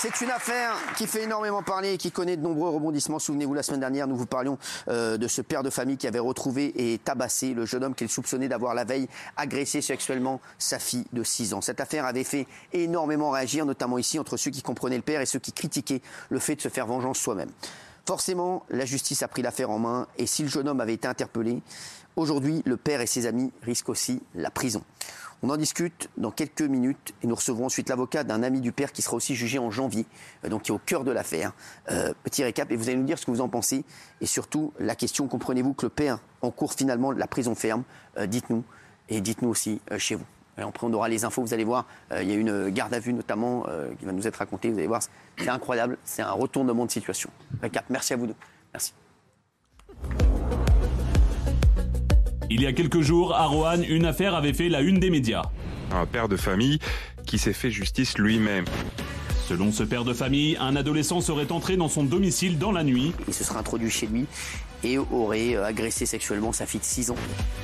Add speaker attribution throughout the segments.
Speaker 1: C'est une affaire qui fait énormément parler et qui connaît de nombreux rebondissements. Souvenez-vous, la semaine dernière, nous vous parlions euh, de ce père de famille qui avait retrouvé et tabassé le jeune homme qu'il soupçonnait d'avoir la veille agressé sexuellement sa fille de 6 ans. Cette affaire avait fait énormément réagir, notamment ici, entre ceux qui comprenaient le père et ceux qui critiquaient le fait de se faire vengeance soi-même. Forcément, la justice a pris l'affaire en main et si le jeune homme avait été interpellé, aujourd'hui, le père et ses amis risquent aussi la prison. On en discute dans quelques minutes et nous recevrons ensuite l'avocat d'un ami du père qui sera aussi jugé en janvier, euh, donc qui est au cœur de l'affaire. Euh, petit récap et vous allez nous dire ce que vous en pensez et surtout la question comprenez-vous que le père encourt finalement la prison ferme Euh, Dites-nous et dites-nous aussi chez vous. Après, on aura les infos, vous allez voir. il y a une garde à vue notamment qui va nous être racontée. Vous allez voir, c'est incroyable. C'est un retournement de situation. Récap, merci à vous deux. Merci.
Speaker 2: Il y a quelques jours, à Roanne, une affaire avait fait la une des médias.
Speaker 3: Un père de famille qui s'est fait justice lui-même.
Speaker 2: Selon ce père de famille, un adolescent serait entré dans son domicile dans la nuit.
Speaker 1: Il se serait introduit chez lui et aurait euh, agressé sexuellement sa fille de 6 ans.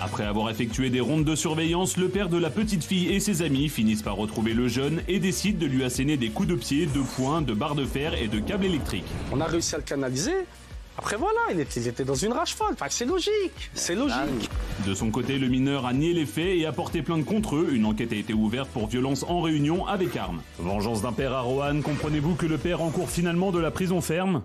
Speaker 2: Après avoir effectué des rondes de surveillance, le père de la petite fille et ses amis finissent par retrouver le jeune et décident de lui asséner des coups de pied, de poing, de barres de fer et de câbles électriques.
Speaker 4: On a réussi à le canaliser. Après voilà, il était, il était dans une rage folle. Enfin, c'est logique, c'est logique.
Speaker 2: De son côté, le mineur a nié les faits et a porté plainte contre eux. Une enquête a été ouverte pour violence en réunion avec armes. Vengeance d'un père à Roanne, comprenez-vous que le père encourt finalement de la prison ferme?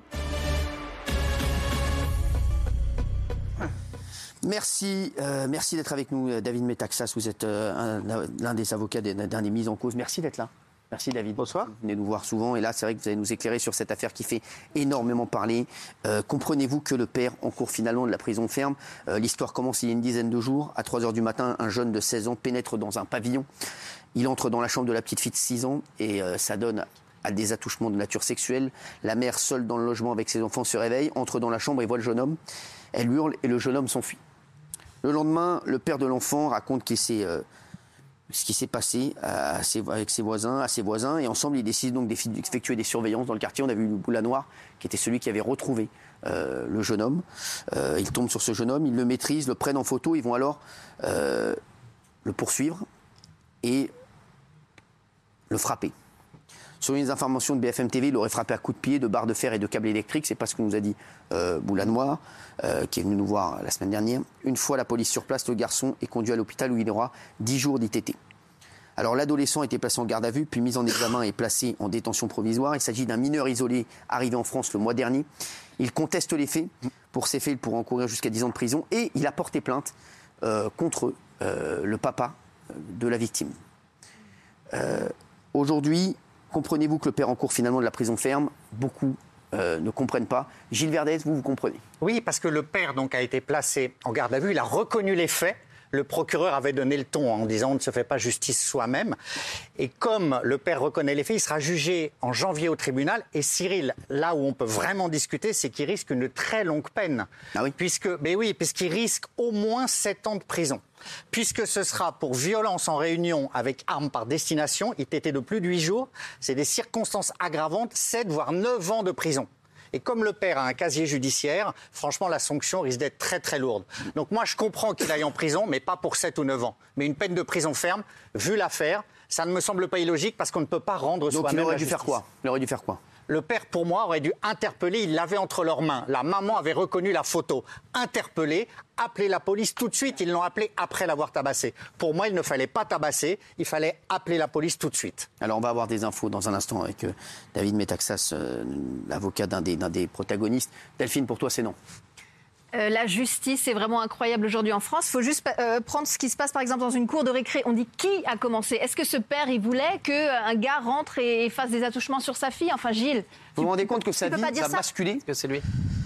Speaker 1: Merci, euh, merci d'être avec nous, euh, David Metaxas. Vous êtes euh, un- l'un des avocats des, d'un des mises en cause. Merci d'être là. Merci David. Bonsoir. Vous venez nous voir souvent et là c'est vrai que vous allez nous éclairer sur cette affaire qui fait énormément parler. Euh, Comprenez-vous que le père encourt finalement de la prison ferme? Euh, L'histoire commence il y a une dizaine de jours. À 3 heures du matin, un jeune de 16 ans pénètre dans un pavillon. Il entre dans la chambre de la petite fille de 6 ans et euh, ça donne à des attouchements de nature sexuelle. La mère, seule dans le logement avec ses enfants, se réveille, entre dans la chambre et voit le jeune homme. Elle hurle et le jeune homme s'enfuit. Le lendemain, le père de l'enfant raconte qu'il s'est, euh, ce qui s'est passé à ses- avec ses voisins, à ses voisins, et ensemble, ils décident donc d'effectuer des surveillances dans le quartier. On a vu le boula noir, qui était celui qui avait retrouvé euh, le jeune homme. Euh, ils tombent sur ce jeune homme, ils le maîtrisent, le prennent en photo, ils vont alors euh, le poursuivre et le frapper. Selon les informations de BFM TV, il aurait frappé à coups de pied, de barres de fer et de câbles électriques. C'est pas ce que nous a dit euh, Boula Noir, euh, qui est venu nous voir la semaine dernière. Une fois la police sur place, le garçon est conduit à l'hôpital où il aura 10 jours d'ITT. Alors l'adolescent a été placé en garde à vue, puis mis en examen et placé en détention provisoire. Il s'agit d'un mineur isolé arrivé en France le mois dernier. Il conteste les faits. Pour ces faits, il pourrait encourir jusqu'à 10 ans de prison. Et il a porté plainte euh, contre euh, le papa de la victime. Aujourd'hui, comprenez-vous que le père encourt finalement de la prison ferme Beaucoup euh, ne comprennent pas. Gilles Verdez, vous, vous comprenez?
Speaker 5: Oui, parce que le père donc a été placé en garde à vue, il a reconnu les faits. Le procureur avait donné le ton en disant on ne se fait pas justice soi-même. Et comme le père reconnaît les faits, il sera jugé en janvier au tribunal. Et Cyril, là où on peut vraiment discuter, c'est qu'il risque une très longue peine.
Speaker 1: Ah oui
Speaker 5: Puisque, mais oui, puisqu'il risque au moins 7 ans de prison. Puisque ce sera pour violence en réunion avec arme par destination, ITT de plus de 8 jours, c'est des circonstances aggravantes, 7 voire 9 ans de prison. Et comme le père a un casier judiciaire, franchement, la sanction risque d'être très très lourde. Donc moi, je comprends qu'il aille en prison, mais pas pour 7 ou 9 ans. Mais une peine de prison ferme, vu l'affaire, ça ne me semble pas illogique parce qu'on ne peut pas rendre
Speaker 1: Donc
Speaker 5: soi-même
Speaker 1: il aurait dû faire quoi? Il aurait dû faire quoi?
Speaker 5: Le père, pour moi, aurait dû interpeller. Il l'avait entre leurs mains. La maman avait reconnu la photo. Interpeller, appeler la police tout de suite. Ils l'ont appelé après l'avoir tabassé. Pour moi, il ne fallait pas tabasser. Il fallait appeler la police tout de suite.
Speaker 1: Alors on va avoir des infos dans un instant avec euh, David Metaxas, euh, l'avocat d'un des, d'un des protagonistes. Delphine, pour toi, c'est non.
Speaker 6: Euh, la justice est vraiment incroyable aujourd'hui en France. Il faut juste euh, prendre ce qui se passe par exemple dans une cour de récré. On dit qui a commencé? Est-ce que ce père, il voulait qu'un gars rentre et, et fasse des attouchements sur sa fille? Enfin, Gilles.
Speaker 1: Vous vous rendez compte que sa vie
Speaker 6: pas dire
Speaker 1: va
Speaker 6: ça?
Speaker 1: basculer?
Speaker 4: Que c'est lui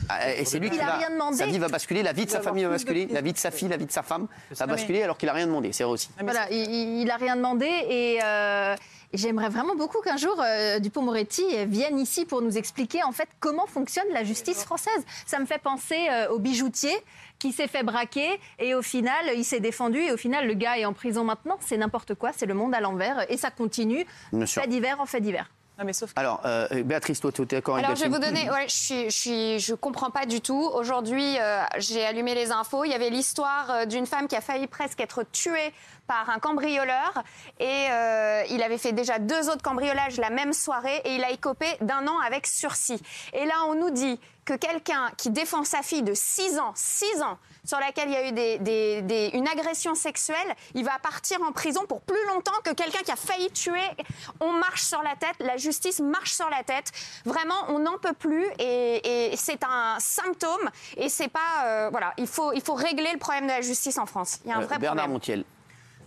Speaker 1: Ah, Et c'est lui
Speaker 6: Il
Speaker 1: qui
Speaker 6: a rien demandé.
Speaker 1: Sa vie va basculer, la vie de sa famille va basculer, la vie de sa fille, la vie de sa femme va basculer alors qu'il a rien demandé. C'est vrai aussi.
Speaker 6: Voilà, il- n'a rien demandé et, euh, et j'aimerais vraiment beaucoup qu'un jour euh, Dupont-Moretti vienne ici pour nous expliquer en fait comment fonctionne la justice française. Ça me fait penser euh, au bijoutier qui s'est fait braquer et au final il s'est défendu et au final le gars est en prison maintenant. C'est n'importe quoi, c'est le monde à l'envers et ça continue.
Speaker 1: Bien sûr.
Speaker 6: Fait divers en fait divers.
Speaker 7: Non, mais sauf
Speaker 1: Alors, euh, Béatrice, toi, tu es d'accord avec
Speaker 8: Alors je vais vous donner, ouais, je suis, je suis, je comprends pas du tout. Aujourd'hui, euh, j'ai allumé les infos. Il y avait l'histoire euh, d'une femme qui a failli presque être tuée par un cambrioleur et euh, il avait fait déjà deux autres cambriolages la même soirée et il a écopé d'un an avec sursis. Et là, on nous dit que quelqu'un qui défend sa fille de 6 ans, 6 ans, sur laquelle il y a eu des- des- des- une agression sexuelle, il va partir en prison pour plus longtemps que quelqu'un qui a failli tuer. On marche sur la tête, la justice marche sur la tête. Vraiment, on n'en peut plus et, et c'est un symptôme. Et c'est pas. euh, voilà, il faut, il faut régler le problème de la justice en France. Il y a un
Speaker 1: Euh,
Speaker 8: vrai
Speaker 1: Bernard
Speaker 8: problème.
Speaker 1: Montiel.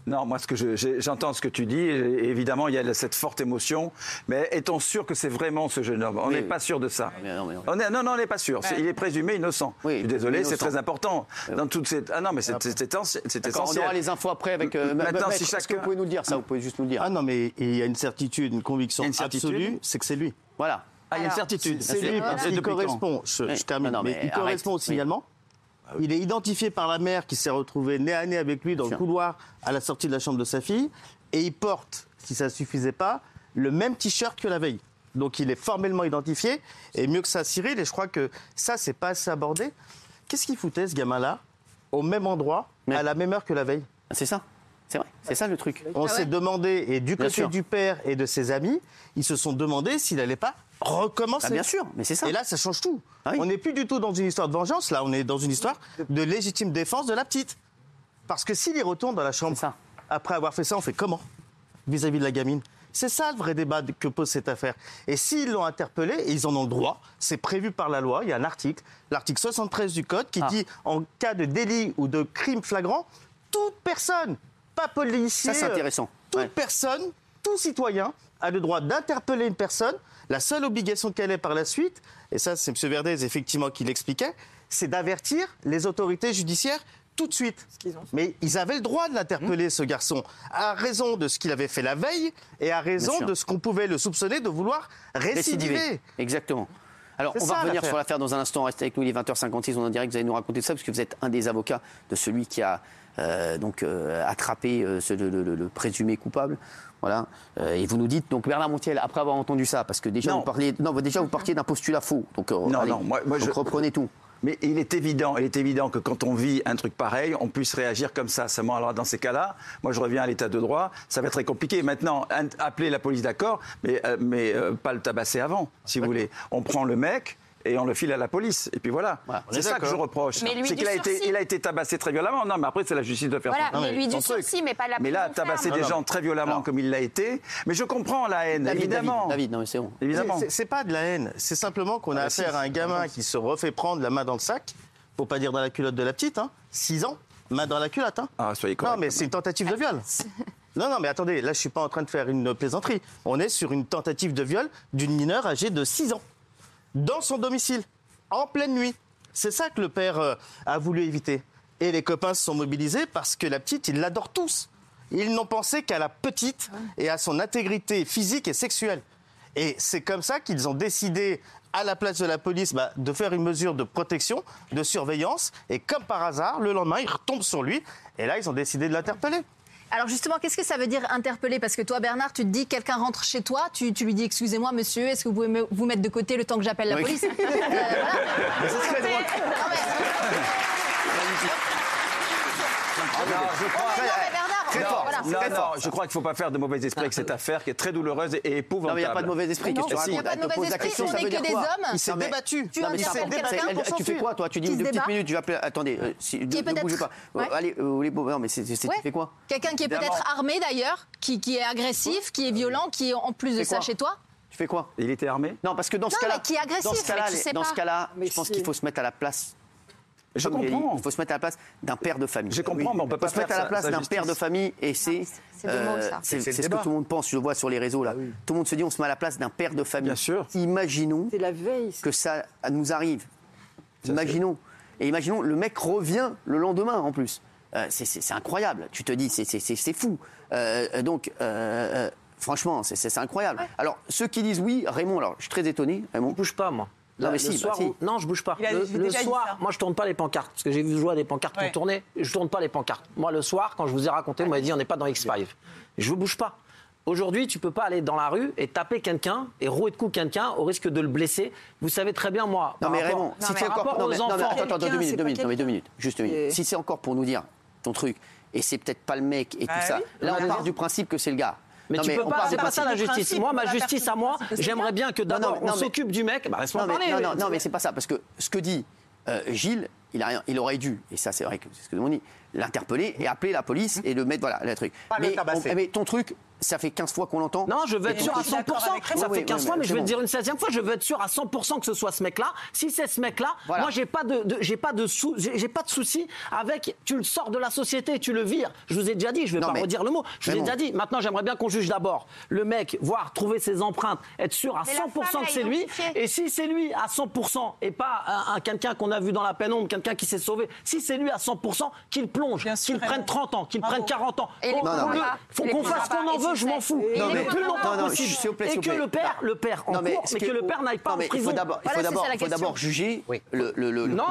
Speaker 7: Non, moi, ce que je- j'entends ce que tu dis, et évidemment, il y a cette forte émotion, mais est-on sûr que c'est vraiment ce jeune homme? On n'est
Speaker 1: oui.
Speaker 7: pas sûr de ça.
Speaker 1: Mais non, mais non.
Speaker 7: On est- non, non, on n'est pas sûr. Il est présumé innocent.
Speaker 1: Oui,
Speaker 7: je suis désolé, c'est très important. Dans toute cette... Ah non, mais c'est essentiel.
Speaker 1: on aura les infos après avec. euh,
Speaker 7: Maintenant,
Speaker 1: Maître,
Speaker 7: si
Speaker 1: Est-ce que
Speaker 7: chacun-
Speaker 1: vous pouvez nous le dire ça Vous pouvez juste nous le dire.
Speaker 9: Ah non, mais il y a une certitude, une conviction
Speaker 7: Il y a une certitude
Speaker 9: absolue, c'est que c'est lui.
Speaker 1: Voilà.
Speaker 7: Ah, il y a une certitude.
Speaker 9: C'est lui parce qu'il
Speaker 7: quand
Speaker 9: correspond, je, termine, il correspond au
Speaker 1: Oui.
Speaker 9: signalement. Il est identifié par la mère qui s'est retrouvée nez à nez avec lui dans le couloir à la sortie de la chambre de sa fille. Et il porte, si ça ne suffisait pas, le même t-shirt que la veille. Donc il est formellement identifié. Et mieux que ça, Cyril, et je crois que ça, c'est pas assez abordé. Qu'est-ce qu'il foutait, ce gamin-là, au même endroit,
Speaker 1: Mais-
Speaker 9: à la même heure que la veille?
Speaker 1: C'est ça. C'est vrai. C'est ça le truc.
Speaker 9: On s'est demandé, et du
Speaker 1: Bien
Speaker 9: côté
Speaker 1: sûr.
Speaker 9: du père et de ses amis, ils se sont demandé s'il n'allait pas recommencer.
Speaker 1: Ah, bien sûr, mais c'est ça.
Speaker 9: Et là, ça change tout.
Speaker 1: Ah oui.
Speaker 9: On n'est plus du tout dans une histoire de vengeance, là, on est dans une histoire de légitime défense de la petite. Parce que s'il y retourne dans la chambre,
Speaker 1: ça.
Speaker 9: après avoir fait ça, on fait comment vis-à-vis de la gamine? C'est ça le vrai débat que pose cette affaire. Et s'ils l'ont interpellé, et ils en ont le droit, c'est prévu par la loi, il y a un article, l'article 73 du Code, qui
Speaker 1: Ah.
Speaker 9: dit en cas de délit ou de crime flagrant, toute personne, pas policier,
Speaker 1: Ça,
Speaker 9: euh,
Speaker 1: intéressant.
Speaker 9: toute
Speaker 1: Ouais.
Speaker 9: personne, tout citoyen a le droit d'interpeller une personne. La seule obligation qu'elle ait par la suite, et ça c'est M. Verdez effectivement qui l'expliquait, c'est d'avertir les autorités judiciaires tout de suite. Mais ils avaient le droit de l'interpeller, ce garçon, à raison de ce qu'il avait fait la veille et à raison de ce qu'on pouvait le soupçonner de vouloir récidiver.
Speaker 1: Récidiver. Exactement. Alors,
Speaker 9: C'est
Speaker 1: on va revenir sur l'affaire dans un instant. Restez avec nous, il est 20h56, on est en direct. Vous allez nous raconter ça parce que vous êtes un des avocats de celui qui a donc euh, attrapé euh, ce- le, le- le présumé coupable. Voilà. Euh, et vous nous dites, donc Bernard Montiel, après avoir entendu ça, parce que déjà
Speaker 7: Non.
Speaker 1: vous parliez, non, déjà vous partiez d'un postulat faux. Donc, euh,
Speaker 7: Non,
Speaker 1: allez,
Speaker 7: non, moi- moi,
Speaker 1: donc
Speaker 7: je-
Speaker 1: reprenez tout.
Speaker 7: Mais il est évident, il est évident que quand on vit un truc pareil, on puisse réagir comme ça. Seulement, alors dans ces cas-là, moi je reviens à l'état de droit, ça va être très compliqué. Maintenant, appeler la police, d'accord, mais, euh, mais euh, pas le tabasser avant, si vous voulez. On prend le mec et on le file à la police. Et puis voilà. C'est
Speaker 1: est
Speaker 7: ça que je reproche. C'est qu'il a été, il a été tabassé très violemment. Non, mais après, c'est la justice de faire
Speaker 8: Voilà,
Speaker 7: son,
Speaker 8: mais lui
Speaker 7: son
Speaker 8: du
Speaker 7: truc.
Speaker 8: sursis, mais pas la
Speaker 7: Mais là, tabasser des
Speaker 9: Non,
Speaker 7: gens très violemment
Speaker 1: Alors.
Speaker 7: comme il l'a été. Mais je comprends la haine,
Speaker 1: David,
Speaker 7: évidemment.
Speaker 1: David, David, non mais c'est bon.
Speaker 7: Évidemment.
Speaker 9: C'est- pas de la haine, c'est simplement qu'on a
Speaker 7: Ah, bah,
Speaker 9: affaire à un gamin qui se refait prendre la main dans le sac, faut pas dire dans la culotte de la petite, hein, 6 ans, main dans la culotte. Hein.
Speaker 7: Ah, soyez
Speaker 9: Non,
Speaker 7: correct.
Speaker 9: mais c'est une tentative de viol. Non, non, mais attendez, là, je suis pas en train de faire une plaisanterie. On est sur une tentative de viol d'une mineure âgée de 6 ans, dans son domicile, en pleine nuit. C'est ça que le père euh, a voulu éviter. Et les copains se sont mobilisés parce que la petite, ils l'adorent tous. Ils n'ont pensé qu'à la petite et à son intégrité physique et sexuelle. Et c'est comme ça qu'ils ont décidé, à la place de la police, bah, de faire une mesure de protection, de surveillance. Et comme par hasard, le lendemain, ils retombent sur lui. Et là, ils ont décidé de l'interpeller.
Speaker 6: Alors justement, qu'est-ce que ça veut dire interpeller? Parce que toi, Bernard, tu te dis quelqu'un rentre chez toi, tu, tu lui dis excusez-moi, monsieur, est-ce que vous pouvez me- vous mettre de côté le temps que j'appelle la police? Euh, voilà. Non, mais-
Speaker 7: Non, je crois-
Speaker 6: Non, mais Bernard,
Speaker 1: Très
Speaker 6: non,
Speaker 1: fort.
Speaker 6: voilà.
Speaker 7: Non,
Speaker 1: Très
Speaker 7: non,
Speaker 1: fort,
Speaker 7: je crois qu'il ne faut pas faire de mauvais esprit avec cette affaire qui est très douloureuse et épouvantable.
Speaker 1: Non, mais il n'y a pas de mauvais esprit.
Speaker 6: Non, il y a pas de mauvais esprit,
Speaker 1: question,
Speaker 6: on n'est que des hommes.
Speaker 9: Il s'est débattu.
Speaker 6: Tu
Speaker 1: tu fais quoi, toi Tu dis deux petites minutes, tu vas appeler. Attendez, euh, si, ne- ne bougez pas. Euh. Allez, euh, vous voulez- non, mais c'est- tu fais quoi
Speaker 6: Quelqu'un qui est peut-être armé d'ailleurs, qui, est agressif, qui est violent, qui est en plus de ça chez toi.
Speaker 1: Tu fais quoi
Speaker 7: Il était armé
Speaker 1: Non, parce que dans ce cas-là, dans ce cas-là, je pense qu'il faut se mettre à la place.
Speaker 7: Je
Speaker 1: Comme il a dit,
Speaker 7: comprends.
Speaker 1: Il faut se mettre à la place d'un père de famille.
Speaker 7: Je comprends, mais on peut
Speaker 1: Il faut
Speaker 7: pas
Speaker 1: se mettre à la place d'un père de famille et c'est.
Speaker 8: c'est ça.
Speaker 1: C'est ce que tout le monde pense. Je le vois sur les réseaux là. Tout le monde se dit on se met à la place d'un père de famille.
Speaker 7: Bien sûr.
Speaker 1: Imaginons
Speaker 10: C'est la veille.
Speaker 1: que ça nous arrive. Imaginons. Et imaginons, le mec revient le lendemain en plus. Euh, c'est- incroyable. Tu te dis, c'est- c'est c'est- c'est fou. Euh, donc, euh, euh, franchement, c'est- c'est c'est incroyable. Alors, ceux qui disent oui, Raymond, alors je suis très étonné. Raymond.
Speaker 11: Je bouge pas, moi.
Speaker 1: Non, mais
Speaker 11: le
Speaker 1: si, bah
Speaker 11: soir
Speaker 1: si.
Speaker 11: où- Non, je bouge pas.
Speaker 10: A-
Speaker 11: le soir, moi, je tourne pas les pancartes. Parce que j'ai vu jouer à des pancartes
Speaker 10: Ouais.
Speaker 11: tourner. Je tourne pas les pancartes. Moi, le soir, quand je vous ai raconté, vous m'avez dit on n'est pas dans X5. Je bouge pas. Aujourd'hui, tu peux pas aller dans la rue et taper quelqu'un et rouer de coups quelqu'un au risque de le blesser. Vous savez très bien, moi.
Speaker 1: Non
Speaker 11: par
Speaker 1: mais
Speaker 11: rapport-
Speaker 1: Raymond, si c'est encore non, mais, non, mais
Speaker 11: enfants.
Speaker 1: attends, attends, deux minutes, deux minutes, non, mais deux minutes, juste une minute.
Speaker 10: Et-
Speaker 1: Si c'est encore pour nous dire ton truc et c'est peut-être pas le mec et tout
Speaker 11: Ah
Speaker 1: ça. Là, on part du principe que c'est le gars.
Speaker 11: Mais
Speaker 1: Non,
Speaker 11: tu peux pas, c'est pas ça la
Speaker 1: principe.
Speaker 11: justice. Moi, ma justice à moi, j'aimerais bien que d'abord on s'occupe du mec. Bah,
Speaker 1: non, mais,
Speaker 11: parler.
Speaker 1: non, non, non, mais c'est pas ça. Parce que ce que dit euh, Gilles, il, a rien, il aurait dû, et ça c'est vrai que c'est ce que nous on dit, l'interpeller et appeler la police et le mettre, voilà, le truc. Mais ton truc, ça fait 15 fois qu'on l'entend.
Speaker 11: Non, je veux être sûr à
Speaker 1: truc-
Speaker 11: 100%. Ça
Speaker 1: Oui,
Speaker 11: fait
Speaker 1: oui,
Speaker 11: 15
Speaker 1: oui,
Speaker 11: fois, mais je vais
Speaker 1: bon.
Speaker 11: te dire une 16e fois, je veux être sûr à 100% que ce soit ce mec-là. Si c'est ce mec-là,
Speaker 1: Voilà.
Speaker 11: moi, j'ai pas de, de- j'ai pas de sou- j'ai pas de souci avec, tu le sors de la société, tu le vires. Je vous ai déjà dit, je vais
Speaker 1: Non,
Speaker 11: pas
Speaker 1: mais-
Speaker 11: redire le mot. Je vous ai
Speaker 1: bon.
Speaker 11: déjà dit. Maintenant, j'aimerais bien qu'on juge d'abord le mec, voir, trouver ses empreintes, être sûr à
Speaker 8: Mais la
Speaker 11: 100%
Speaker 8: femme
Speaker 11: que c'est lui. Et si c'est lui à 100% et pas un, un quelqu'un qu'on a vu dans la pénombre, quelqu'un qui s'est sauvé, si c'est lui à 100%, qu'il plonge, qu'il prenne
Speaker 10: Raymond.
Speaker 11: 30 ans, qu'il prenne 40 ans. Faut qu'on fasse qu'on en veut, je m'en fous.
Speaker 1: Non, mais-
Speaker 11: plus longtemps possible.
Speaker 1: s'il vous plaît,
Speaker 11: et que le père, le père en
Speaker 1: Non, mais
Speaker 11: cours, mais que le père n'aille pas
Speaker 1: non,
Speaker 11: en prison.
Speaker 1: faut d'abord, il faut d'abord, juger
Speaker 5: Oui.
Speaker 1: le, le, le, le
Speaker 11: Non,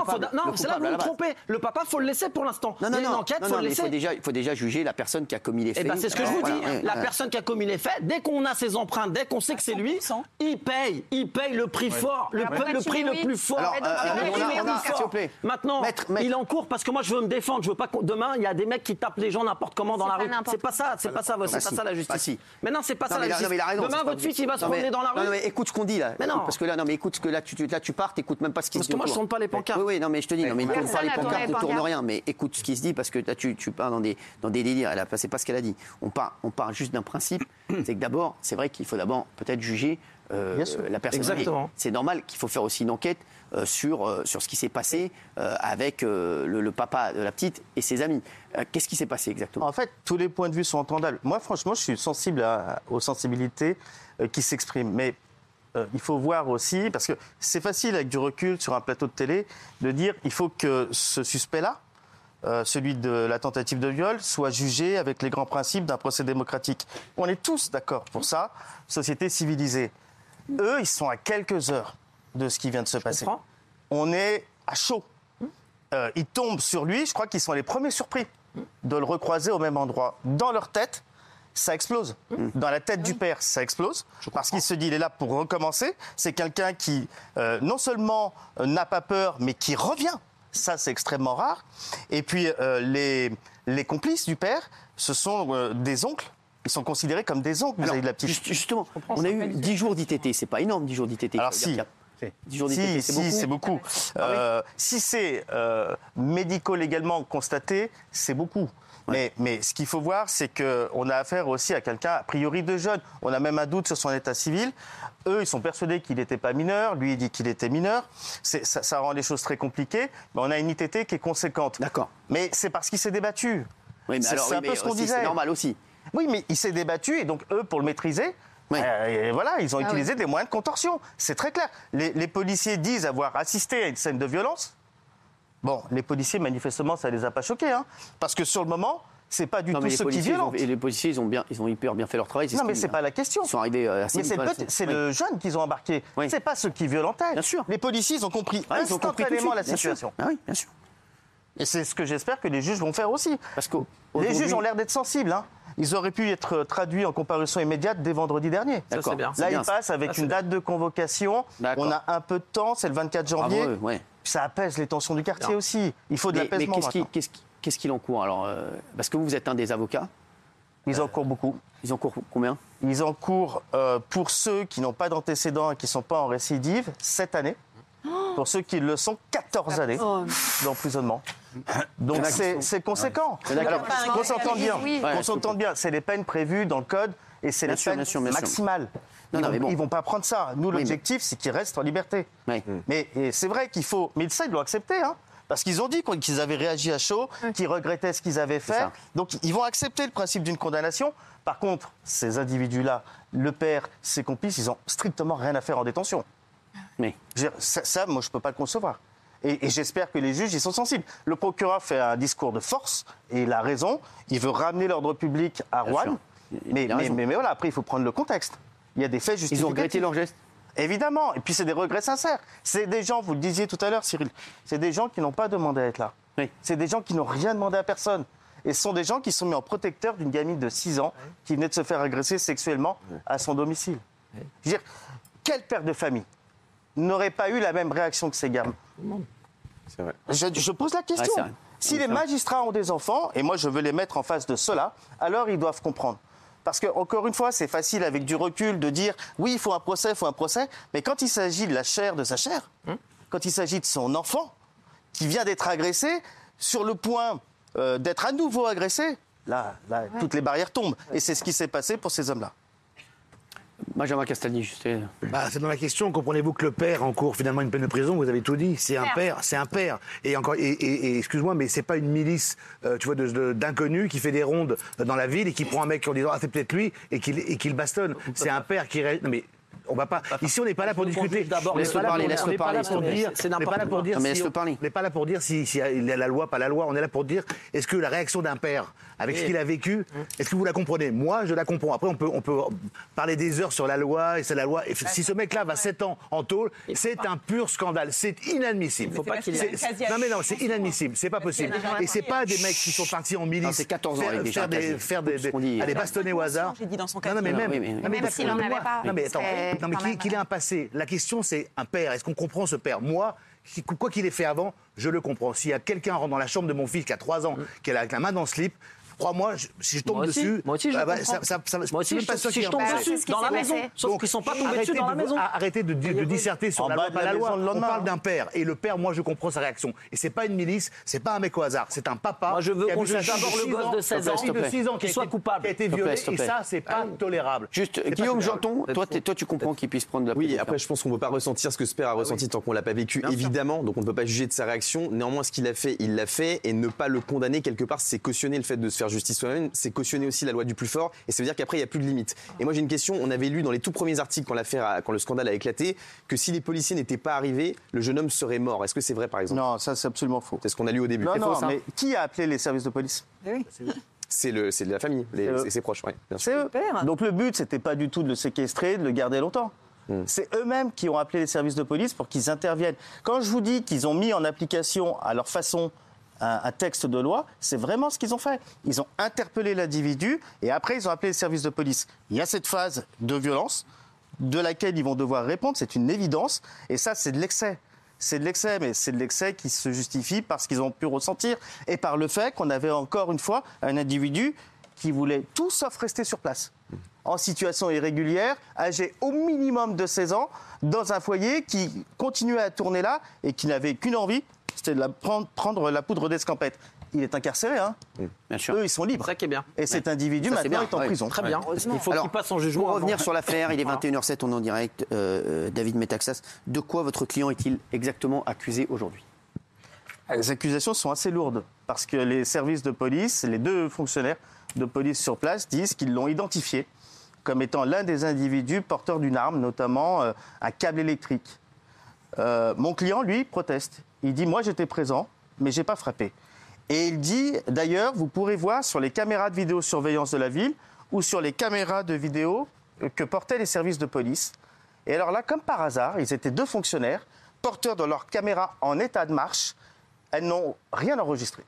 Speaker 11: c'est là où vous trompez. Le papa, faut le laisser pour l'instant.
Speaker 1: Non,
Speaker 11: Il
Speaker 1: non,
Speaker 11: y a une
Speaker 1: non,
Speaker 11: enquête,
Speaker 1: non,
Speaker 11: faut le
Speaker 1: il faut
Speaker 11: laisser.
Speaker 1: déjà, il faut déjà juger la personne qui a commis les
Speaker 11: Eh
Speaker 1: faits.
Speaker 11: ben, c'est ce que je vous dis. La personne qui a commis les faits, dès qu'on a ses empreintes, dès qu'on sait que c'est lui,
Speaker 10: 100%.
Speaker 11: il paye. Il paye le prix fort, le, prix le plus fort. Maintenant, il est en cours parce que moi je veux me défendre. Je veux pas qu'on- demain il y a des mecs qui tapent les gens n'importe comment dans la rue. C'est pas ça, c'est pas ça, c'est pas ça la
Speaker 1: bah
Speaker 11: justice.
Speaker 1: si.
Speaker 11: Mais non, c'est pas ça
Speaker 1: Non,
Speaker 11: la justice.
Speaker 1: non, mais il a raison,
Speaker 11: Demain votre fils il va se promener dans la
Speaker 1: non,
Speaker 11: rue.
Speaker 1: non, mais écoute ce qu'on dit là.
Speaker 11: Mais non.
Speaker 1: Parce que là, non, mais écoute ce que là, tu, là, tu partes, écoute même pas ce qui
Speaker 11: Parce
Speaker 1: se dit.
Speaker 11: que moi, je tourne pas les pancartes.
Speaker 1: Oui, oui, non, mais je te dis, non, mais ne tourne pas les pancartes, ne tourne rien, mais écoute ce qui se dit parce que là, tu, tu pars dans des, dans des délires. Elle a, c'est pas ce qu'elle a dit. On part, on part juste d'un principe, c'est que d'abord, c'est vrai qu'il faut d'abord peut-être juger euh, la personne.
Speaker 11: Exactement.
Speaker 1: C'est normal qu'il faut faire aussi une enquête euh, sur, euh, sur ce qui s'est passé euh, avec le, le papa de la petite et ses amis. Qu'est-ce qui s'est passé exactement?
Speaker 9: En fait, tous les points de vue sont entendables. Moi, franchement, je suis sensible à- aux sensibilités qui s'expriment. Mais il faut voir aussi, parce que c'est facile avec du recul sur un plateau de télé, de dire il faut que ce suspect-là, euh, celui de la tentative de viol, soit jugé avec les grands principes d'un procès démocratique. On est tous d'accord pour ça, société civilisée. Eux, ils sont à quelques heures de ce qui vient de se passer.
Speaker 11: comprends.
Speaker 9: On est à chaud. Euh, ils tombent sur lui, je crois qu'ils sont les premiers surpris de le recroiser au même endroit. Dans leur tête, ça explose. Dans la tête du père, ça explose. Parce qu'il se dit, il est là pour recommencer. C'est quelqu'un qui, euh, non seulement euh, n'a pas peur, mais qui revient. Ça, c'est extrêmement rare. Et puis, les, les complices du père, ce sont des oncles. Ils sont considérés comme des oncles
Speaker 1: Alors,
Speaker 9: vis-à-vis de la petite.
Speaker 1: juste- justement, on a eu 10 jours d'ITT. C'est pas énorme, 10 jours d'ITT.
Speaker 9: Alors si.
Speaker 1: qu'il y a 10 jours
Speaker 9: Si,
Speaker 1: d'ITT, c'est
Speaker 9: si,
Speaker 1: beaucoup.
Speaker 9: c'est beaucoup.
Speaker 1: Ah oui
Speaker 9: Euh, si c'est euh, médico-légalement constaté, c'est beaucoup. Mais, mais ce qu'il faut voir, c'est qu'on a affaire aussi à quelqu'un, a priori de jeune. On a même un doute sur son état civil. Eux, ils sont persuadés qu'il n'était pas mineur. Lui, il dit qu'il était mineur. C'est- Ça, ça rend les choses très compliquées. Mais on a une ITT qui est conséquente.
Speaker 1: D'accord.
Speaker 9: Mais c'est parce qu'il s'est débattu.
Speaker 1: Oui, mais
Speaker 9: C'est-
Speaker 1: alors,
Speaker 9: c'est
Speaker 1: oui,
Speaker 9: un peu
Speaker 1: mais
Speaker 9: ce qu'on
Speaker 1: aussi,
Speaker 9: disait.
Speaker 1: C'est normal aussi.
Speaker 9: Oui, mais il s'est débattu et donc eux, pour le maîtriser,
Speaker 1: Oui.
Speaker 9: euh, et voilà, ils ont
Speaker 6: Ah
Speaker 9: utilisé des moyens de contorsion. C'est très clair. Les, les policiers disent avoir assisté à une scène de violence. Bon, les policiers, manifestement, ça les a pas choqués, hein, parce que sur le moment, c'est pas du
Speaker 1: Non,
Speaker 9: tout
Speaker 1: mais les
Speaker 9: ceux qui
Speaker 1: policiers, ils ont,
Speaker 9: violentent.
Speaker 1: et les policiers, ils ont, bien, ils ont hyper bien fait leur travail.
Speaker 9: Non,
Speaker 1: ce
Speaker 9: mais c'est pas la question.
Speaker 1: Ils sont arrivés euh, assez
Speaker 9: Mais c'est le,
Speaker 1: oui.
Speaker 9: jeune qu'ils ont embarqué.
Speaker 1: Oui.
Speaker 9: C'est pas ceux qui violentaient.
Speaker 1: Bien sûr.
Speaker 9: Les policiers, ils ont compris
Speaker 1: Ouais, ils ont compris tout de
Speaker 9: instantanément la
Speaker 1: bien sûr.
Speaker 9: situation.
Speaker 1: Ah oui, bien sûr.
Speaker 9: Et c'est ce que j'espère que les juges vont faire aussi.
Speaker 1: Parce que
Speaker 9: Les juges ont l'air d'être sensibles. hein. Ils auraient pu être traduits en comparution immédiate dès vendredi dernier.
Speaker 11: Ça, c'est bien.
Speaker 9: Là,
Speaker 1: bien,
Speaker 9: ils passent avec
Speaker 11: Ça,
Speaker 9: une
Speaker 11: bien.
Speaker 9: date de convocation. On a un peu de temps, c'est le 24 janvier.
Speaker 1: Bravo, eux, ouais.
Speaker 9: Ça apaise les tensions du quartier
Speaker 1: Non.
Speaker 9: aussi. Il faut de
Speaker 1: Mais, mais
Speaker 9: l'apaisement
Speaker 1: qu'est-ce qui-
Speaker 9: maintenant.
Speaker 1: qu'est-ce qui- qu'est-ce qu'il encourt alors euh, Parce que vous, vous êtes un des avocats.
Speaker 9: Ils en courent beaucoup.
Speaker 1: Ils encourent combien?
Speaker 9: Ils en courent, euh, pour ceux qui n'ont pas d'antécédents et qui ne sont pas en récidive, 7 années. Pour ceux qui le sont, 14 années d'emprisonnement. Donc c'est conséquent. Alors, qu'on s'entende bien. Qu'on s'entende bien. C'est les peines prévues dans le code et c'est
Speaker 1: Bien
Speaker 9: les
Speaker 1: sûr,
Speaker 9: peines
Speaker 1: bien sûr, bien sûr.
Speaker 9: maximales.
Speaker 1: Non,
Speaker 9: ils,
Speaker 1: non,
Speaker 9: vont,
Speaker 1: mais bon.
Speaker 9: ils vont pas prendre ça. Nous,
Speaker 1: mais-
Speaker 9: l'objectif, c'est qu'ils restent en liberté.
Speaker 1: Ouais.
Speaker 9: Mais c'est vrai qu'il faut. Mais ça, ils l'ont accepté. Hein, parce qu'ils ont dit qu'ils avaient réagi à chaud, qu'ils regrettaient ce qu'ils avaient fait. Donc, ils vont accepter le principe d'une condamnation. Par contre, ces individus-là, le père, ses complices, ils ont strictement rien à faire en détention.
Speaker 1: Mais
Speaker 9: Ça, ça, moi, je ne peux pas le concevoir. Et, et j'espère que les juges y sont sensibles. Le procureur fait un discours de force, et il a raison. Il veut ramener l'ordre public à
Speaker 1: Bien
Speaker 9: Rouen. Mais,
Speaker 1: a
Speaker 9: mais,
Speaker 1: raison.
Speaker 9: mais- mais voilà, après, il faut prendre le contexte. Il y a des faits justificatifs.
Speaker 1: ils ont regretté leur geste.
Speaker 9: Évidemment. Et puis, c'est des regrets sincères. C'est des gens, vous le disiez tout à l'heure, Cyril, c'est des gens qui n'ont pas demandé à être là.
Speaker 1: Oui.
Speaker 9: C'est des gens qui n'ont rien demandé à personne. Et ce sont des gens qui sont mis en protecteur d'une gamine de 6 ans qui venait de se faire agresser sexuellement à son domicile. Je veux dire, quel père de famille n'aurait pas eu la même réaction que ces gamins
Speaker 3: C'est vrai.
Speaker 9: je, je pose la question. Si les magistrats ont des enfants, et moi je veux les mettre en face de cela, alors ils doivent comprendre. Parce que, encore une fois, c'est facile avec du recul de dire oui, il faut un procès, il faut un procès. Mais quand il s'agit de la chair de sa chair, quand il s'agit de son enfant qui vient d'être agressé, sur le point euh, d'être à nouveau agressé, là, là toutes les barrières tombent. Et c'est ce qui s'est passé pour ces hommes-là.
Speaker 1: Benjamin Castaldi, juste.
Speaker 10: Bah, c'est dans la question. Comprenez-vous que le père encourt finalement une peine de prison? Vous avez tout dit. C'est un
Speaker 6: Père.
Speaker 10: c'est un père. Et encore, et, et- et excuse-moi, mais c'est pas une milice, euh, tu vois, de- de- d'inconnus qui fait des rondes dans la ville et qui prend un mec en disant ah c'est peut-être lui et qui et qui le bastonne. C'est un père qui ré- non mais. On va pas. Ici, on n'est pas là pour discuter.
Speaker 11: D'abord,
Speaker 1: laisse-le parler, laisse-le parler.
Speaker 11: C'est
Speaker 10: on n'est pas
Speaker 11: n'importe
Speaker 10: là pour
Speaker 11: quoi.
Speaker 10: on-
Speaker 1: parler.
Speaker 10: On n'est pas là pour dire si, il y a la loi, pas la loi. On est là pour dire est-ce que la réaction d'un père avec ce qu'il a vécu, est-ce que vous la comprenez? Moi, je la comprends. Après, on peut, on peut parler des heures sur la loi et c'est la loi. Et si ce mec-là va 7 ans en tôle, c'est un pur scandale. C'est inadmissible.
Speaker 11: Faut pas qu'il
Speaker 10: Non mais non, c'est inadmissible. C'est pas possible. Et c'est pas des mecs qui sont partis en milice.
Speaker 1: C'est 14 ans,
Speaker 10: faire,
Speaker 1: il
Speaker 10: des, faire des,
Speaker 1: Tout ce qu'on dit.
Speaker 10: aller bastonner au hasard.
Speaker 12: J'ai dit dans son
Speaker 10: Non, non, mais même,
Speaker 8: s'il en avait pas,
Speaker 10: Non mais attends, non mais qui- qu'il ait un passé? La question c'est un père. Est-ce qu'on comprend ce père? Moi, qui- quoi qu'il ait fait avant, je le comprends. S'il y a quelqu'un rentre dans la chambre de mon fils qui a 3 ans, qui a la, avec la main dans le slip. Crois-moi, si je tombe
Speaker 11: Moi aussi,
Speaker 10: dessus,
Speaker 11: moi aussi, je
Speaker 10: ah bah,
Speaker 11: comprends.
Speaker 10: ça- ça- ça-
Speaker 11: Moi aussi,
Speaker 10: suis même pas
Speaker 11: si je tombe
Speaker 8: ce
Speaker 11: dessus
Speaker 8: qui
Speaker 11: dans la maison, sauf qu'ils sont pas tombés dessus dans la maison.
Speaker 10: Arrêtez de, de- de disserter sur la loi,
Speaker 9: de
Speaker 10: pas
Speaker 9: la
Speaker 10: la loi.
Speaker 9: maison le
Speaker 10: On parle d'un père. Et le père, moi, je comprends sa réaction. Et c'est pas une milice, c'est pas un mec au hasard. C'est un papa.
Speaker 11: Moi, je veux qu'on juge d'abord le gosse de 16 ans,
Speaker 10: de 6 ans qui
Speaker 11: soit coupable.
Speaker 10: Qui a été
Speaker 1: te
Speaker 10: Et ça, c'est pas tolérable.
Speaker 1: Juste, Guillaume. Janton, toi, tu comprends qu'il puisse prendre la
Speaker 13: Oui, après, je pense qu'on ne peut pas ressentir ce que ce père a ressenti tant qu'on l'a pas vécu, évidemment. Donc, on ne peut pas juger de sa réaction. Néanmoins, ce qu'il a fait, il l'a fait. Et ne pas le condamner, quelque part, c'est cautionner le fait de se faire justice soi-même. C'est cautionner aussi la loi du plus fort. Et ça veut dire qu'après, il n'y a plus de limite. Et moi, j'ai une question. On avait lu dans les tout premiers articles, quand, l'affaire a- quand le scandale a éclaté, que si les policiers n'étaient pas arrivés, le jeune homme serait mort. Est-ce que c'est vrai, par exemple?
Speaker 9: Non, ça c'est absolument faux.
Speaker 13: C'est ce qu'on a lu au début.
Speaker 9: Non,
Speaker 13: C'est
Speaker 9: non,
Speaker 13: faux, ça?
Speaker 9: mais qui a appelé les services de police?
Speaker 13: C'est le- c'est de la famille, les-
Speaker 9: C'est
Speaker 13: ses proches, oui. bien sûr.
Speaker 9: C'est eux. Donc le but, c'était pas du tout de le séquestrer, de le garder longtemps. C'est eux-mêmes qui ont appelé les services de police pour qu'ils interviennent. Quand je vous dis qu'ils ont mis en application à leur façon un, texte de loi, c'est vraiment ce qu'ils ont fait. Ils ont interpellé l'individu et après ils ont appelé les services de police. Il y a cette phase de violence de laquelle ils vont devoir répondre, c'est une évidence. Et ça, c'est de l'excès. C'est de l'excès, mais c'est de l'excès qui se justifie parce qu'ils ont pu ressentir et par le fait qu'on avait encore une fois un individu qui voulait tout sauf rester sur place. En situation irrégulière, âgé au minimum de 16 ans, dans un foyer qui continuait à tourner là et qui n'avait qu'une envie, c'était prendre, prendre la poudre d'escampette. Il est incarcéré, hein
Speaker 1: Bien sûr.
Speaker 9: Eux, ils sont libres.
Speaker 11: C'est ça qui est bien.
Speaker 9: Et cet individu,
Speaker 1: Ça,
Speaker 9: maintenant,
Speaker 1: bien,
Speaker 9: est en
Speaker 1: ouais.
Speaker 9: prison.
Speaker 11: Très bien. Il faut qu'il passe en jugement.
Speaker 1: Pour
Speaker 11: avant.
Speaker 1: revenir sur l'affaire, il est 21h07, on est en direct. Euh, David Metaxas, de quoi votre client est-il exactement accusé aujourd'hui?
Speaker 9: Les accusations sont assez lourdes parce que les services de police, les deux fonctionnaires de police sur place disent qu'ils l'ont identifié comme étant l'un des individus porteurs d'une arme, notamment euh, un câble électrique. Euh, mon client, lui, proteste. Il dit Moi, j'étais présent, mais j'ai pas frappé. Et il dit D'ailleurs, vous pourrez voir sur les caméras de vidéosurveillance de la ville ou sur les caméras de vidéo que portaient les services de police. Et alors là, comme par hasard, ils étaient deux fonctionnaires porteurs de leurs caméras en état de marche. Elles n'ont rien enregistré.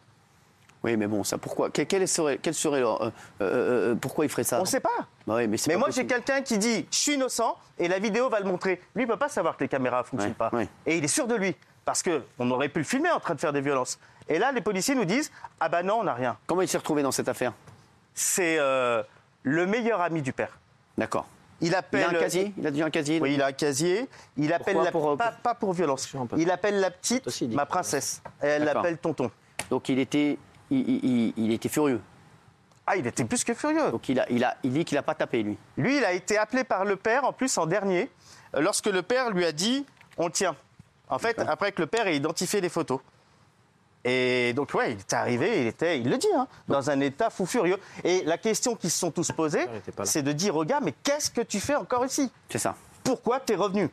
Speaker 1: Oui, mais bon, ça, pourquoi? Quel, serait, quel serait leur, euh, euh, euh, Pourquoi il ferait ça?
Speaker 9: On ne sait pas.
Speaker 1: Bah oui, mais c'est
Speaker 9: Mais
Speaker 1: pas
Speaker 9: moi, j'ai quelqu'un qui dit je suis innocent et la vidéo va le montrer. Lui, il peut pas savoir que les caméras ne fonctionnent
Speaker 1: Ouais,
Speaker 9: pas.
Speaker 1: ouais.
Speaker 9: Et il est sûr de lui. Parce qu'on aurait pu le filmer en train de faire des violences. Et là, les policiers nous disent ah bah non, on n'a rien.
Speaker 1: Comment il s'est retrouvé dans cette affaire?
Speaker 9: C'est euh, le meilleur ami du père.
Speaker 1: D'accord.
Speaker 9: Il
Speaker 1: Il
Speaker 9: appelle.
Speaker 1: a un casier? Il a déjà un casier?
Speaker 9: Oui, il a un casier. Il appelle
Speaker 1: Pourquoi
Speaker 9: la...
Speaker 1: Pour, euh,
Speaker 9: pas, pas pour violence. Il appelle la petite
Speaker 11: aussi, il
Speaker 9: ma princesse. Et elle l'appelle tonton.
Speaker 1: Donc il était, il, il- il- il était furieux.
Speaker 9: Ah, il était plus que furieux.
Speaker 1: Donc il, a, il, a, il dit qu'il n'a pas tapé, lui.
Speaker 9: Lui, il a été appelé par le père, en plus en dernier, euh, lorsque le père lui a dit on tient. En fait, après que le père ait identifié les photos. Et donc, ouais, il est arrivé, il était, il le dit, hein, dans un état fou furieux. Et la question qu'ils se sont tous
Speaker 11: là.
Speaker 9: c'est de dire au gars, mais qu'est-ce que tu fais encore ici?
Speaker 1: C'est ça.
Speaker 9: Pourquoi tu es revenu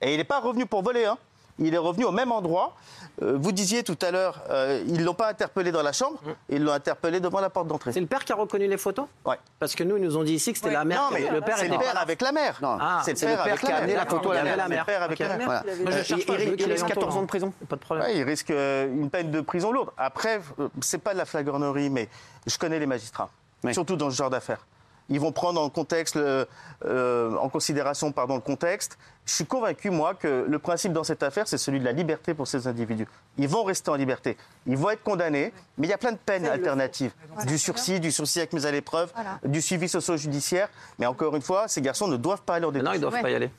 Speaker 9: Et il n'est pas revenu pour voler, hein. Il est revenu au même endroit. Euh, vous disiez tout à l'heure, euh, ils ne l'ont pas interpellé dans la chambre, ils l'ont interpellé devant la porte d'entrée.
Speaker 11: C'est le père qui a reconnu les photos
Speaker 9: Ouais.
Speaker 11: Parce que nous, ils nous ont dit ici que c'était
Speaker 12: Ouais.
Speaker 11: la mère.
Speaker 9: Non, mais
Speaker 11: le père
Speaker 9: c'est
Speaker 11: était
Speaker 9: le père avec la mère.
Speaker 1: Non,
Speaker 11: Ah,
Speaker 9: c'est
Speaker 1: le père qui a amené la photo à la mère.
Speaker 11: la
Speaker 9: C'est le père avec la mère.
Speaker 1: Voilà.
Speaker 12: il
Speaker 11: Moi, je cherche
Speaker 1: risque 14
Speaker 11: l'entour,
Speaker 1: ans de prison.
Speaker 11: Pas de problème.
Speaker 9: Ouais, il risque euh, une peine de prison lourde. Après, c'est pas de la flagornerie, mais je connais les magistrats,
Speaker 1: Oui.
Speaker 9: surtout dans ce genre d'affaires. Ils vont prendre en, contexte le- euh, en considération pardon, le contexte. Je suis convaincu, moi, que le principe dans cette affaire, c'est celui de la liberté pour ces individus. Ils vont rester en liberté. Ils vont être condamnés, mais il y a plein de peines alternatives. Du sursis, du sursis avec mise à l'épreuve,
Speaker 6: Voilà.
Speaker 9: du suivi socio-judiciaire. Mais encore une fois, ces garçons ne doivent pas aller en détention.
Speaker 11: Non, ils doivent pas y aller.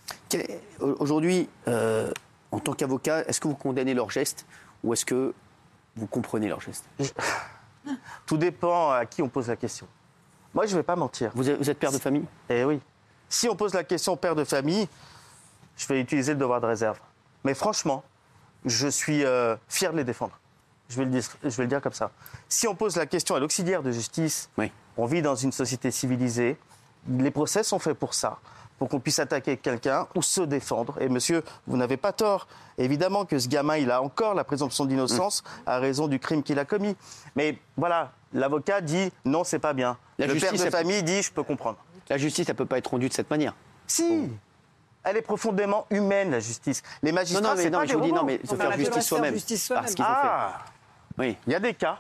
Speaker 1: Aujourd'hui, euh, en tant qu'avocat, est-ce que vous condamnez leurs gestes ou est-ce que vous comprenez leurs gestes?
Speaker 9: Tout dépend à qui on pose la question. Moi, je ne vais pas mentir.
Speaker 1: Vous êtes, vous êtes père de famille?
Speaker 9: Eh oui. Si on pose la question au père de famille, je vais utiliser le devoir de réserve. Mais franchement, je suis euh, fier de les défendre. Je vais, le dire, je vais le dire comme ça. Si on pose la question à l'auxiliaire de justice,
Speaker 1: Oui.
Speaker 9: on vit dans une société civilisée. Les procès sont faits pour ça, pour qu'on puisse attaquer quelqu'un ou se défendre. Et monsieur, vous n'avez pas tort. Évidemment que ce gamin, il a encore la présomption d'innocence à raison du crime qu'il a commis. Mais voilà, l'avocat dit non, c'est pas bien.
Speaker 1: La
Speaker 9: le père
Speaker 1: justice,
Speaker 9: de
Speaker 1: peut-
Speaker 9: famille dit je peux comprendre.
Speaker 1: La justice, elle peut pas être rendue de cette manière.
Speaker 9: Si. Elle est profondément humaine, la justice. Les magistrats,
Speaker 1: non, mais,
Speaker 9: c'est
Speaker 1: non,
Speaker 9: pas
Speaker 1: mais
Speaker 9: des
Speaker 1: je vous dis, non, mais se faire justice soi-même. Parce qu'ils ont
Speaker 9: Ah,
Speaker 1: fait. Oui.
Speaker 9: il y a des cas.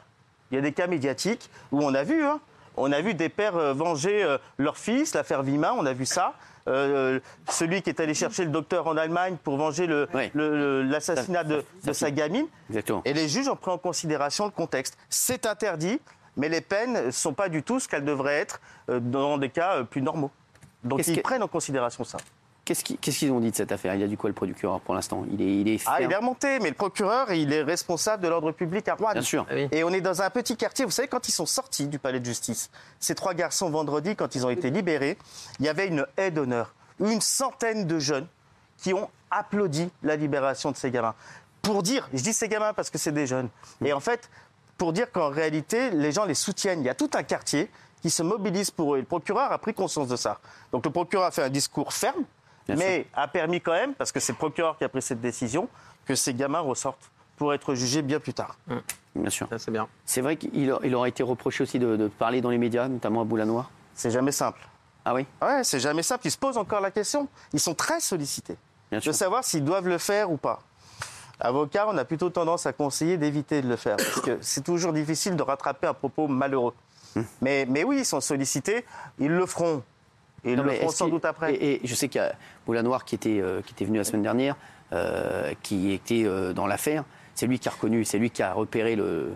Speaker 9: Il y a des cas médiatiques où on a vu, hein, on a vu des pères euh, venger euh, leur fils, l'affaire Vima, on a vu ça. Euh, celui qui est allé chercher le docteur en Allemagne pour venger le-
Speaker 1: Oui.
Speaker 9: le- le- l'assassinat de, de sa gamine.
Speaker 1: Exactement.
Speaker 9: Et les juges ont pris en considération le contexte. C'est interdit, mais les peines ne sont pas du tout ce qu'elles devraient être euh, dans des cas euh, plus normaux. Donc ils
Speaker 1: que-
Speaker 9: prennent en considération ça.
Speaker 1: Qu'est-ce qu'ils ont dit de cette affaire? Il a dit quoi le procureur pour l'instant? Il est, il est
Speaker 9: Ah, il est remonté, mais le procureur, il est responsable de l'ordre public à Rouen.
Speaker 1: Bien sûr.
Speaker 11: Oui.
Speaker 9: Et on est dans un petit quartier. Vous savez, quand ils sont sortis du palais de justice, ces trois garçons, vendredi, quand ils ont été libérés, il y avait une haie d'honneur. Une centaine de jeunes qui ont applaudi la libération de ces gamins. Pour dire, je dis ces gamins parce que c'est des jeunes. Et en fait, pour dire qu'en réalité, les gens les soutiennent. Il y a tout un quartier qui se mobilise pour eux. Et le procureur a pris conscience de ça. Donc le procureur a fait un discours ferme,
Speaker 1: Bien
Speaker 9: mais a permis quand même, parce que c'est le procureur qui a pris cette décision, que ces gamins ressortent pour être jugés bien plus tard.
Speaker 1: Bien sûr.
Speaker 11: Ça, c'est bien.
Speaker 1: C'est vrai qu'il a- il aurait été reproché aussi de, de parler dans les médias, notamment à Boulanoir.
Speaker 9: C'est jamais simple.
Speaker 1: Ah oui?
Speaker 9: Ouais, c'est jamais simple. Ils se posent encore la question. Ils sont très sollicités
Speaker 1: Bien
Speaker 9: de
Speaker 1: sûr.
Speaker 9: savoir s'ils doivent le faire ou pas. Avocat, on a plutôt tendance à conseiller d'éviter de le faire parce que c'est toujours difficile de rattraper un propos malheureux.
Speaker 1: Hum.
Speaker 9: Mais, mais oui, ils sont sollicités. Ils le feront. Et ils
Speaker 1: Non,
Speaker 9: le feront sans doute après.
Speaker 1: Et, et je sais qu'il y a Boulanoir qui était, euh, qui était venu la semaine dernière, euh, qui était euh, dans l'affaire. C'est lui qui a reconnu, c'est lui qui a repéré le,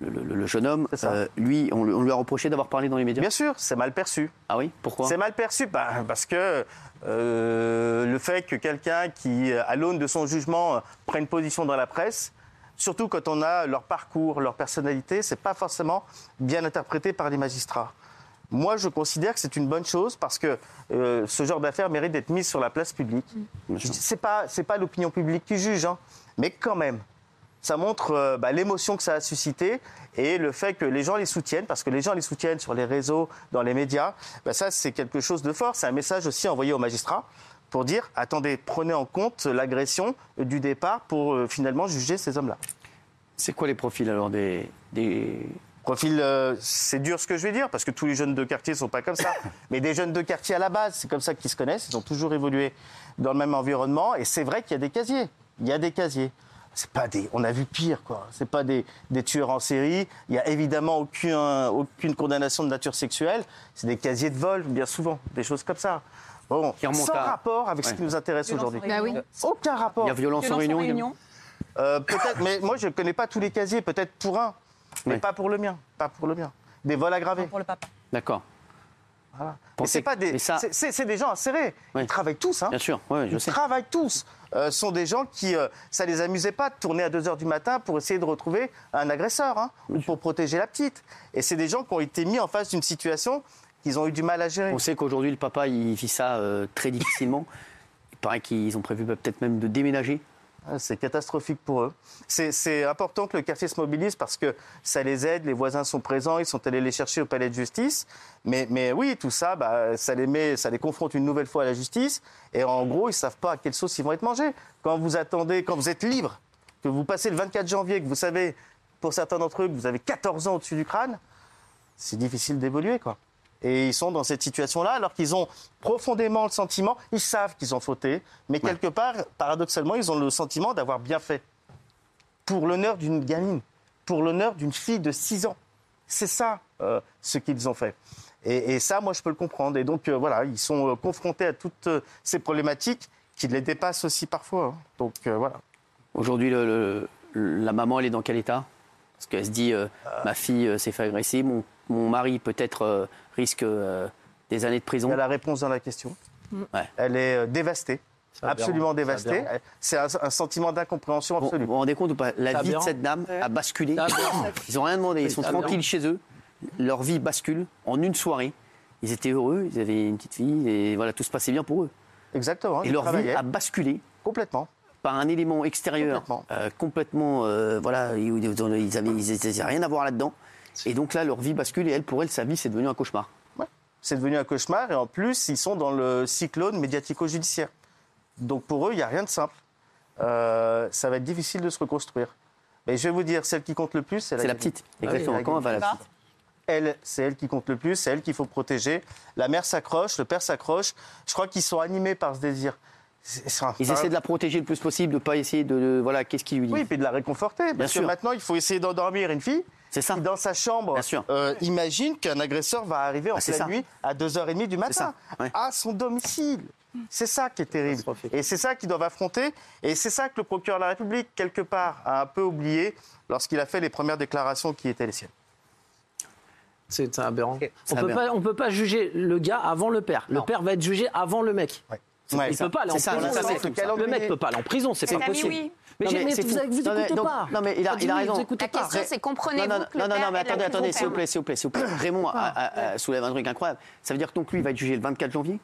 Speaker 1: le, le- le jeune homme. Euh, lui, on, lui- on lui a reproché d'avoir parlé dans les médias.
Speaker 9: Bien sûr, c'est mal perçu.
Speaker 1: Ah oui Pourquoi?
Speaker 9: C'est mal perçu bah, parce que euh, le fait que quelqu'un qui, à l'aune de son jugement, prenne position dans la presse, surtout quand on a leur parcours, leur personnalité, c'est pas forcément bien interprété par les magistrats. Moi, je considère que c'est une bonne chose parce que euh, ce genre d'affaires mérite d'être mise sur la place publique. Dis- C'est pas, c'est pas l'opinion publique qui juge, hein, mais quand même, ça montre euh, bah, l'émotion que ça a suscité et le fait que les gens les soutiennent, parce que les gens les soutiennent sur les réseaux, dans les médias, bah, ça c'est quelque chose de fort. C'est un message aussi envoyé aux magistrats pour dire attendez, prenez en compte l'agression du départ pour euh, finalement juger ces hommes-là.
Speaker 1: C'est quoi les profils alors des, des...
Speaker 9: Profil, euh, c'est dur ce que je vais dire, parce que tous les jeunes de quartier ne sont pas comme ça. Mais des jeunes de quartier à la base, c'est comme ça qu'ils se connaissent. Ils ont toujours évolué dans le même environnement. Et c'est vrai qu'il y a des casiers. Il y a des casiers. C'est pas des, on a vu pire, quoi. C'est pas des, des tueurs en série. Il y a évidemment aucun, aucune condamnation de nature sexuelle. C'est des casiers de vol, bien souvent, des choses comme ça. Bon,
Speaker 1: Qui
Speaker 9: sans
Speaker 1: à-
Speaker 9: rapport avec ce qui nous intéresse
Speaker 6: Violence
Speaker 9: aujourd'hui.
Speaker 6: Bah oui.
Speaker 9: Aucun rapport.
Speaker 1: Il y a violence, en réunion,
Speaker 9: Euh, peut-être, mais moi je ne connais pas tous les casiers, peut-être pour un, mais
Speaker 1: Ouais.
Speaker 9: pas pour le mien, pas pour le mien. Des vols aggravés.
Speaker 12: Pour le papa.
Speaker 1: D'accord.
Speaker 9: Voilà. C'est pas des,
Speaker 1: ça-
Speaker 9: c'est- des gens insérés.
Speaker 1: Ouais.
Speaker 9: Ils travaillent tous, hein.
Speaker 1: Bien sûr, ouais, je
Speaker 9: Ils
Speaker 1: sais.
Speaker 9: travaillent tous. Euh, sont des gens qui, euh, ça les amusait pas de tourner à 2 h du matin pour essayer de retrouver un agresseur, hein, ou pour protéger la petite. Et c'est des gens qui ont été mis en face d'une situation qu'ils ont eu du mal à gérer.
Speaker 1: On sait qu'aujourd'hui, le papa, il vit ça euh, très difficilement. Il paraît qu'ils ont prévu peut-être même de déménager.
Speaker 9: Ah, C'est catastrophique pour eux. C'est- important que le quartier se mobilise parce que ça les aide, les voisins sont présents, ils sont allés les chercher au palais de justice. Mais, mais oui, tout ça, bah, ça, les met, ça les confronte une nouvelle fois à la justice. Et en gros, ils ne savent pas à quelle sauce ils vont être mangés. Quand vous attendez, quand vous êtes libre, que vous passez le 24 janvier, que vous savez, pour certains d'entre eux, que vous avez 14 ans au-dessus du crâne, c'est difficile d'évoluer, quoi. Et ils sont dans cette situation-là alors qu'ils ont profondément le sentiment, ils savent qu'ils ont fauté, mais quelque part, paradoxalement, ils ont le sentiment d'avoir bien fait. Pour l'honneur d'une gamine, pour l'honneur d'une fille de 6 ans. C'est ça euh, ce qu'ils ont fait. Et, et ça, moi, je peux le comprendre. Et donc, euh, voilà, ils sont euh, confrontés à toutes ces problématiques qui les dépassent aussi parfois. hein. Donc, voilà.
Speaker 1: Aujourd'hui, la maman, elle est dans quel état? Parce qu'elle se dit, euh, ma fille euh, s'est fait agresser, mon, mon mari peut-être euh, risque euh, des années de prison.
Speaker 9: Il y a la réponse dans la question.
Speaker 1: Ouais.
Speaker 9: Elle est euh, dévastée. Absolument dévastée. C'est un, un sentiment d'incompréhension absolue.
Speaker 1: vous vous rendez compte ou pas? La vie de cette dame a basculé. Ils n'ont rien demandé. Ils sont tranquilles chez eux. Leur vie bascule en une soirée. Ils étaient heureux. Ils avaient une petite fille et voilà, tout se passait bien pour eux.
Speaker 9: Exactement.
Speaker 1: Et leur vie a basculé
Speaker 9: complètement
Speaker 1: par un élément extérieur
Speaker 9: Complètement.
Speaker 1: euh, complètement, euh, voilà, ils ils avaient, ils avaient rien à voir là-dedans. Et donc là, leur vie bascule et elle, pour elle, sa vie, c'est devenu un cauchemar.
Speaker 9: C'est devenu un cauchemar et en plus, ils sont dans le cyclone médiatico-judiciaire. Donc pour eux, il n'y a rien de simple. Euh, ça va être difficile de se reconstruire. Mais je vais vous dire, celle qui compte le plus, c'est la,
Speaker 1: la petite. Exactement.
Speaker 9: la
Speaker 1: Comment va la petite
Speaker 9: Elle, c'est elle qui compte le plus, c'est elle qu'il faut protéger. La mère s'accroche, le père s'accroche. Je crois qu'ils sont animés par ce désir.
Speaker 1: Ils essaient de la protéger le plus possible, de ne pas essayer de, de- voilà, qu'est-ce qu'il lui dit
Speaker 9: Oui, puis de la réconforter.
Speaker 1: Bien
Speaker 9: Parce que
Speaker 1: sûr.
Speaker 9: maintenant, il faut essayer d'endormir une fille
Speaker 1: C'est ça.
Speaker 9: qui, dans sa chambre,
Speaker 1: Bien sûr.
Speaker 9: euh, imagine qu'un agresseur va arriver en
Speaker 1: Ah,
Speaker 9: pleine
Speaker 1: ça.
Speaker 9: nuit à 2h30 du matin
Speaker 1: ça, ouais.
Speaker 9: à son domicile. C'est ça qui est terrible. Et c'est ça qu'ils doivent affronter. Et c'est ça que le procureur de la République, quelque part, a un peu oublié lorsqu'il a fait les premières déclarations qui étaient les siennes.
Speaker 11: C'est aberrant. On peut on peut pas juger le gars avant le père. Le père va être jugé avant le mec.
Speaker 9: Ouais,
Speaker 11: il
Speaker 9: ça-
Speaker 11: peut pas aller en
Speaker 1: c'est ça,
Speaker 11: prison.
Speaker 1: ça,
Speaker 11: le mec.
Speaker 1: tout ça.
Speaker 11: Le mec peut pas aller en prison, c'est pas possible.
Speaker 8: oui.
Speaker 11: Mais,
Speaker 1: Non, mais
Speaker 11: vous, vous
Speaker 1: Non,
Speaker 11: écoutez pas.
Speaker 1: non, mais il a- il raison.
Speaker 8: La
Speaker 11: pas.
Speaker 8: question, c'est comprenez-vous
Speaker 1: non, non,
Speaker 8: que le
Speaker 1: non, non,
Speaker 8: père
Speaker 1: non, mais attendez, attendez, s'il vous plaît, s'il vous plaît, s'il vous plaît. Raymond a- a- a soulève un truc incroyable. Ça veut dire que donc lui, il va être jugé le 24 janvier,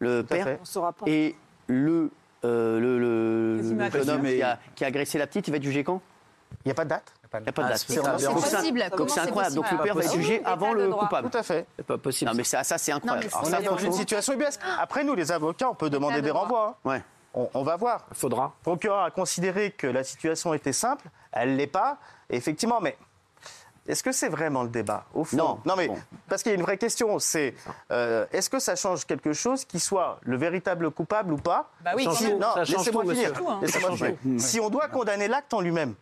Speaker 1: le père,
Speaker 9: fait.
Speaker 12: On saura pas.
Speaker 1: et le, euh, jeune homme
Speaker 7: Mais-
Speaker 1: qui a, qui a agressé la petite, il va être jugé quand?
Speaker 9: Il n'y a pas de date?
Speaker 1: Il n'y a pas de
Speaker 11: Ah,
Speaker 1: date.
Speaker 11: c'est
Speaker 6: c'est
Speaker 1: Donc c'est incroyable. Donc le père va être jugé avant le coupable.
Speaker 9: Tout à fait.
Speaker 11: C'est pas possible.
Speaker 1: Non mais ça, ça c'est incroyable.
Speaker 6: mais
Speaker 1: Alors
Speaker 6: c'est
Speaker 1: ça,
Speaker 9: On est dans une situation ubuesque. Après, nous, les avocats, on peut demander des renvois. hein.
Speaker 1: Ouais.
Speaker 9: On, on va voir.
Speaker 11: Il faudra.
Speaker 9: Le procureur a considéré que la situation était simple, elle ne l'est pas. Et effectivement, mais est-ce que c'est vraiment le débat au fond?
Speaker 1: Non.
Speaker 9: mais
Speaker 1: Bon.
Speaker 9: parce qu'il y a une vraie question, c'est euh, est-ce que ça change quelque chose qui soit le véritable coupable ou pas?
Speaker 12: Bah oui,
Speaker 11: tout.
Speaker 9: Non, laissez-moi
Speaker 11: tout,
Speaker 9: finir.
Speaker 12: Tout, hein.
Speaker 11: Change
Speaker 9: finir. Si on doit condamner l'acte en lui-même,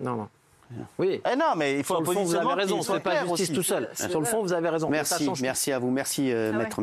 Speaker 11: Non, non. Oui.
Speaker 9: eh non, mais il faut
Speaker 11: Sur le fond, vous avez raison.
Speaker 9: qui
Speaker 11: C'est
Speaker 9: soit
Speaker 11: pas justice
Speaker 9: aussi.
Speaker 11: tout seul. Sur le fond, vous avez raison.
Speaker 1: Merci, merci à vous, merci euh,
Speaker 6: Ah ouais.
Speaker 1: maître.